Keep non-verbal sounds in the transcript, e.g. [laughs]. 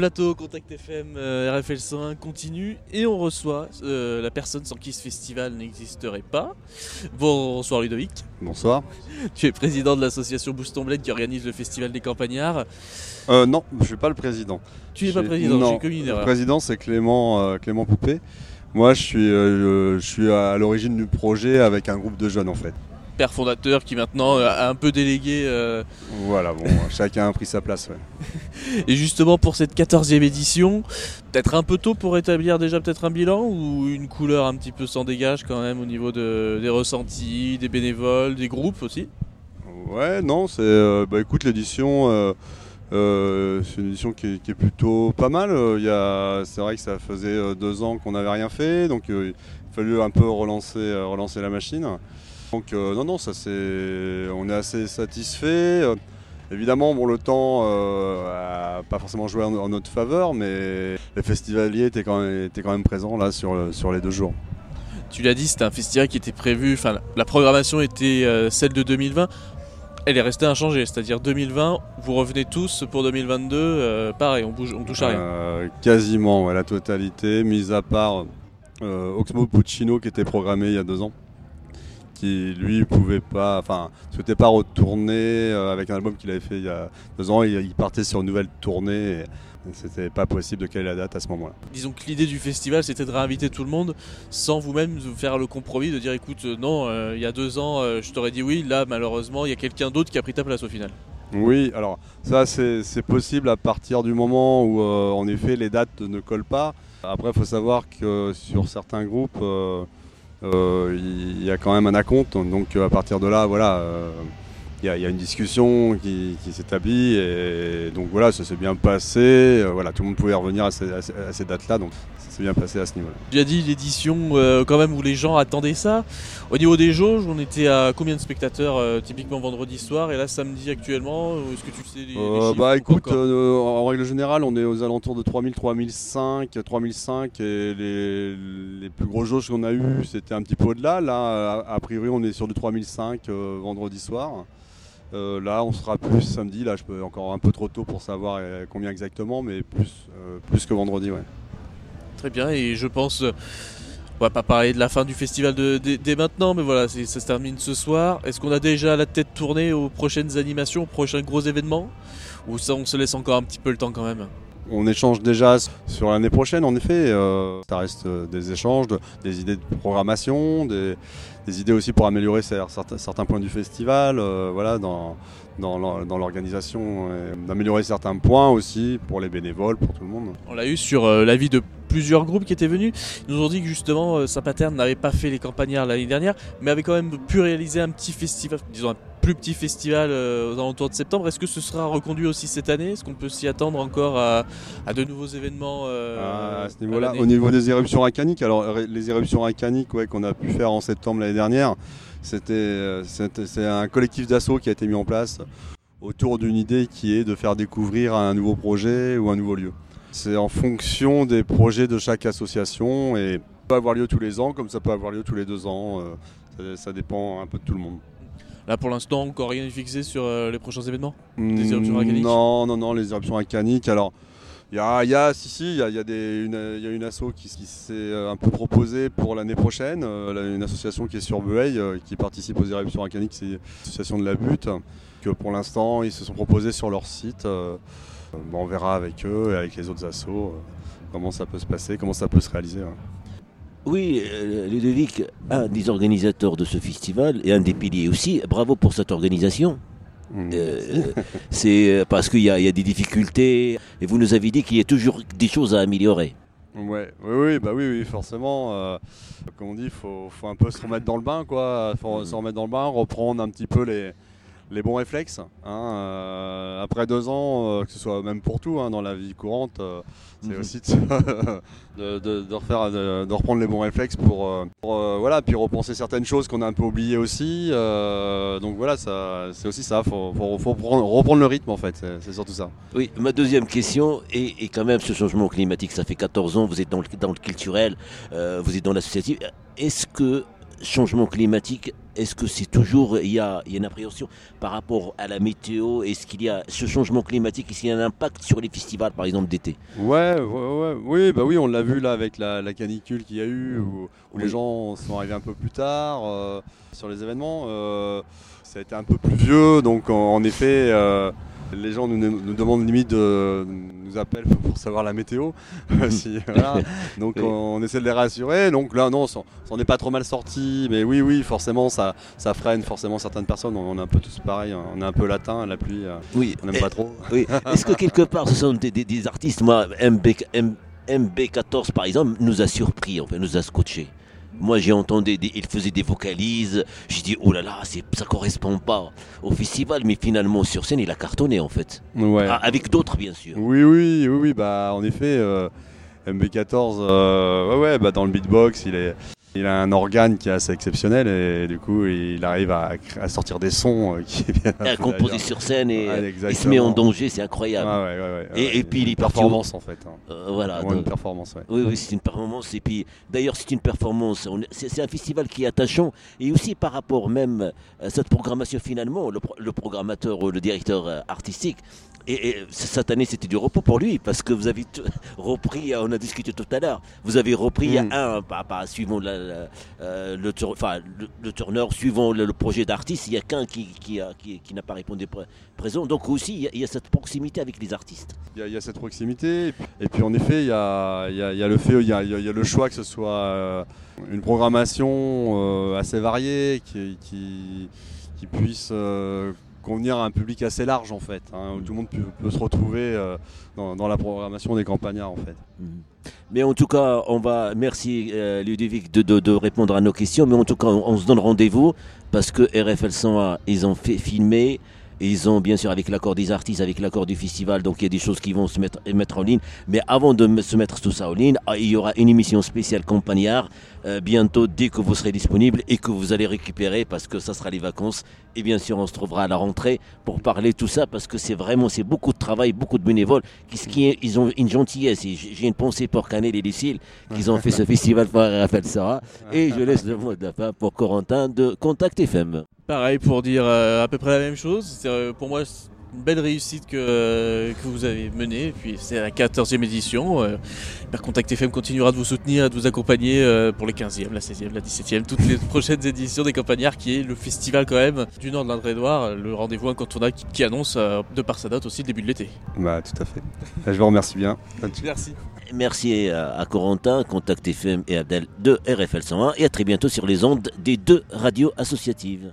plateau Contact FM euh, RFL 101 continue et on reçoit euh, la personne sans qui ce festival n'existerait pas. Bonsoir Ludovic. Bonsoir. Tu es président de l'association Booston Blade qui organise le festival des campagnards. Euh, non, je suis pas le président. Tu n'es pas président, non, j'ai commis une Le président, c'est Clément, euh, Clément Poupé. Moi, je suis, je suis à l'origine du projet avec un groupe de jeunes en fait. Père fondateur qui maintenant euh, a un peu délégué. euh, Voilà, bon, [laughs] chacun a pris sa place. ouais. [laughs] Et justement pour cette 14e édition, peut-être un peu tôt pour établir déjà peut-être un bilan ou une couleur un petit peu s'en dégage quand même au niveau de- des ressentis, des bénévoles, des groupes aussi? Ouais, non, c'est. euh, bah écoute, l'édition, euh, euh, c'est une édition qui est, qui est plutôt pas mal. C'est vrai que ça faisait deux ans qu'on n'avait rien fait, donc il a fallu un peu relancer, relancer la machine. Donc euh, non, non, ça c'est. On est assez satisfait. Euh, évidemment, bon, le temps euh, a pas forcément joué en, en notre faveur, mais les festivaliers étaient quand même, étaient quand même présents là sur, le- sur les deux jours. Tu l'as dit, c'était un festival qui était prévu, enfin la programmation était euh, celle de 2020. Elle est restée inchangée, c'est-à-dire 2020, vous revenez tous pour 2022, euh, pareil, on bouge, on touche à rien. Euh, quasiment, ouais, la totalité, mis à part euh, Oxmo Puccino qui était programmé il y a deux ans, qui lui pouvait pas, enfin, souhaitait pas retourner euh, avec un album qu'il avait fait il y a deux ans. Il, partait sur une nouvelle tournée. Et, c'était pas possible de caler la date à ce moment-là. Disons que l'idée du festival c'était de réinviter tout le monde sans vous-même vous faire le compromis de dire écoute, euh, non, euh, il y a deux ans euh, je t'aurais dit oui, là malheureusement il y a quelqu'un d'autre qui a pris ta place au final. Oui, alors ça c'est possible à partir du moment où euh, en effet les dates ne collent pas. Après il faut savoir que sur certains groupes il y a quand même un acompte, donc euh, à partir de là voilà euh, il y, a- il y a une discussion qui, qui s'établit et donc voilà ça s'est bien passé. Euh, voilà tout le monde pouvait revenir à ces, à ces- à ces dates-là donc ça s'est bien passé à ce niveau-là. Tu as dit l'édition euh, quand même où les gens attendaient ça. Au niveau des jauges, on était à combien de spectateurs euh, typiquement vendredi soir et là samedi actuellement Est-ce que tu sais les, les bah écoute, en règle générale, on est aux alentours de 3000, 3005, 3005 et les, les plus gros jauges qu'on a eu, c'était un petit peu au-delà. Là, a, a priori, on est sur du 3005 euh, vendredi soir. Euh, là, on sera plus samedi. Là, je peux encore un peu trop tôt pour savoir euh, combien exactement, mais plus, euh, plus que vendredi, ouais. Très bien et je pense, on va pas parler de la fin du festival dès maintenant, mais voilà, ça se termine ce soir. Est-ce qu'on a déjà la tête tournée aux prochaines animations, aux prochains gros événements? Ou ça on se laisse encore un petit peu le temps quand même? On échange déjà sur l'année prochaine, en effet. euh, ça reste euh, des échanges, de- des idées de programmation, des, idées aussi pour améliorer cer- certains, points du festival, euh, voilà, dans, dans dans l'organisation, d'améliorer certains points aussi pour les bénévoles, pour tout le monde. On l'a eu sur l'avis de plusieurs groupes qui étaient venus. Ils nous ont dit que justement Saint-Paterne n'avait pas fait les campagnards l'année dernière, mais avait quand même pu réaliser un petit festival, disons un plus petit festival euh, aux alentours de septembre. Est-ce que ce sera reconduit aussi cette année? Est-ce qu'on peut s'y attendre encore à, à de nouveaux événements euh, à ce niveau-là, l'année au niveau des éruptions volcaniques, alors les éruptions volcaniques ouais, qu'on a pu faire en septembre l'année dernière, c'était euh, c'était- c'est un collectif d'assaut qui a été mis en place autour d'une idée qui est de faire découvrir un nouveau projet ou un nouveau lieu. C'est en fonction des projets de chaque association et ça peut avoir lieu tous les ans comme ça peut avoir lieu tous les deux ans. ça, ça dépend un peu de tout le monde. Là pour l'instant, encore rien n'est fixé sur euh, les prochains événements Des éruptions Mm, volcaniques Non, non, non, les éruptions volcaniques. Alors, il y y a, si, si, il y a, y a des, une, il y a une asso qui, qui s'est euh, un peu proposée pour l'année prochaine. euh, une association qui est sur Bueil, euh, qui participe aux éruptions volcaniques, c'est l'association de la Butte. Que pour l'instant, ils se sont proposés sur leur site. euh, on verra avec eux et avec les autres assos comment ça peut se passer, comment ça peut se réaliser. hein. Oui, euh, Ludovic, un des organisateurs de ce festival et un des piliers aussi. Bravo pour cette organisation. Mm. Euh, [laughs] c'est parce qu'il y, a- il y a des difficultés et vous nous avez dit qu'il y a toujours des choses à améliorer. Ouais, oui, oui, bah oui, oui, forcément. euh, comme on dit, il faut, faut un peu se remettre dans le bain, quoi. Faut se remettre dans le bain, reprendre un petit peu les, les bons réflexes. hein, euh, après deux ans, euh, que ce soit même pour tout, hein, dans la vie courante, euh, c'est Mhm. aussi de, [laughs] de- de refaire, de, de reprendre les bons réflexes pour, pour, voilà, puis repenser certaines choses qu'on a un peu oubliées aussi. donc voilà, c'est aussi ça. Faut, faut, faut prendre- reprendre le rythme en fait. C'est, surtout ça. Oui, ma deuxième question est, est quand même ce changement climatique. Ça fait 14 ans, vous êtes dans le, dans le culturel, vous êtes dans l'associatif. Est-ce que changement climatique est-ce que c'est toujours, il y a, il y a une appréhension par rapport à la météo? Est-ce qu'il y a ce changement climatique? Est-ce qu'il y a un impact sur les festivals, par exemple, d'été? Ouais, ouais, ouais, oui, bah oui, on l'a vu là avec la, la canicule qu'il y a eu, où, où les gens sont arrivés un peu plus tard euh, sur les événements. euh, ça a été un peu plus vieux, donc en, en effet, euh, les gens nous, nous demandent limite de nous appellent pour savoir la météo. [laughs] [laughs] Si, voilà. Donc Oui. on essaie de les rassurer. Donc là, non, ça ça en est pas trop mal sorti, mais oui, oui, forcément, ça, ça freine forcément certaines personnes. On est un peu tous pareil, on est un peu latin, la pluie, euh, Oui. on n'aime Eh, pas trop. Oui. [laughs] Est-ce que quelque part, ce sont des, des- des artistes, moi, MB, M- MB14 par exemple, nous a surpris, en fait, nous a scotché? Moi, j'ai entendu, des, il faisait des vocalises. J'ai dit, oh là là, ça correspond pas au festival, mais finalement, sur scène, il a cartonné, en fait. Ouais. Ah, avec d'autres, bien sûr. Oui, oui, oui, oui, bah en effet, euh, MB14, euh, ouais, ouais, bah dans le beatbox, il est, il a un organe qui est assez exceptionnel et du coup, il arrive à, sortir des sons euh, qui viennent un À composer sur scène et Ouais, euh, il se met en danger, c'est incroyable. ouais, ouais, Et- puis, il est au- performance en fait. hein. Euh, voilà. Une performance. Oui, oui, c'est une performance. Et puis, d'ailleurs, c'est une performance. C'est un festival qui est attachant. Et aussi par rapport même à cette programmation, finalement, le, pro- le programmateur, ou le directeur artistique, et, cette année, c'était du repos pour lui, parce que vous avez t- repris, euh, on a discuté tout à l'heure, vous avez repris Mm. un, suivant la- la- euh, le, tour- enfin, le, le tourneur, suivant le, le projet d'artiste, il n'y a qu'un qui, qui, a- qui- qui n'a pas répondu pré- présent. Donc aussi, il y, a, il y a cette proximité avec les artistes. Il y, a, il y a cette proximité. Et puis, et puis, en effet, il y a, il y le fait, il y a, le choix que ce soit euh, une programmation euh, assez variée, qui, qui, qui puisse euh, convenir à un public assez large en fait, hein, où tout le monde peut, peut se retrouver euh, dans, dans la programmation des campagnards en fait. Mhm. Mais en tout cas, on va merci euh, Ludovic de, de- de répondre à nos questions. Mais en tout cas, on, on se donne rendez-vous parce que RFL 101, ils ont fait filmer. Et Ils ont bien sûr avec l'accord des artistes, avec l'accord du festival, donc il y a des choses qui vont se mettre, mettre en ligne. Mais avant de se mettre tout ça en ligne, ah, il y aura une émission spéciale campagnard euh, bientôt dès que vous serez disponible et que vous allez récupérer parce que ça sera les vacances. Et bien sûr, on se trouvera à la rentrée pour parler tout ça parce que c'est vraiment c'est beaucoup de travail, beaucoup de bénévoles qui est- ils ont une gentillesse. Et j'ai j'ai une pensée pour Canel et Lucille qu'ils ont fait ce [laughs] festival pour Raphaël Sarah. Et je laisse le mot de la fin pour Corentin de Contact FM. Pareil pour dire euh, à peu près la même chose. C'est, euh, pour moi, c'est une belle réussite que, euh, que vous avez menée. Et puis c'est la 14e édition. Euh, Contact FM continuera de vous soutenir et de vous accompagner euh, pour les 15e, la 16e, la 17e, toutes les [laughs] prochaines éditions des Campagnards, qui est le festival quand même du nord de l'Indre-et-Loire, le rendez-vous incontournable qui, qui annonce euh, de par sa date aussi le début de l'été. Bah tout à fait. Je vous remercie bien. Merci. Merci à, à Corentin, Contact FM et Abdel de RFL 101. Et à très bientôt sur les ondes des deux radios associatives.